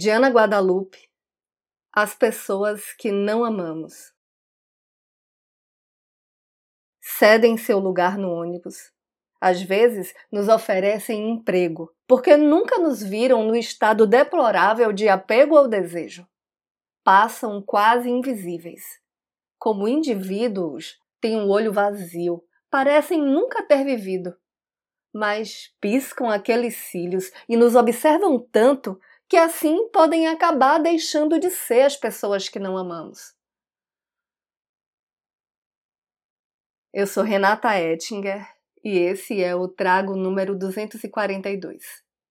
Diana Guadalupe, as pessoas que não amamos. Cedem seu lugar no ônibus. Às vezes nos oferecem emprego, porque nunca nos viram no estado deplorável de apego ao desejo. Passam quase invisíveis. Como indivíduos, têm um olho vazio, parecem nunca ter vivido mas piscam aqueles cílios e nos observam tanto que assim podem acabar deixando de ser as pessoas que não amamos. Eu sou Renata Ettinger e esse é o Trago número 242.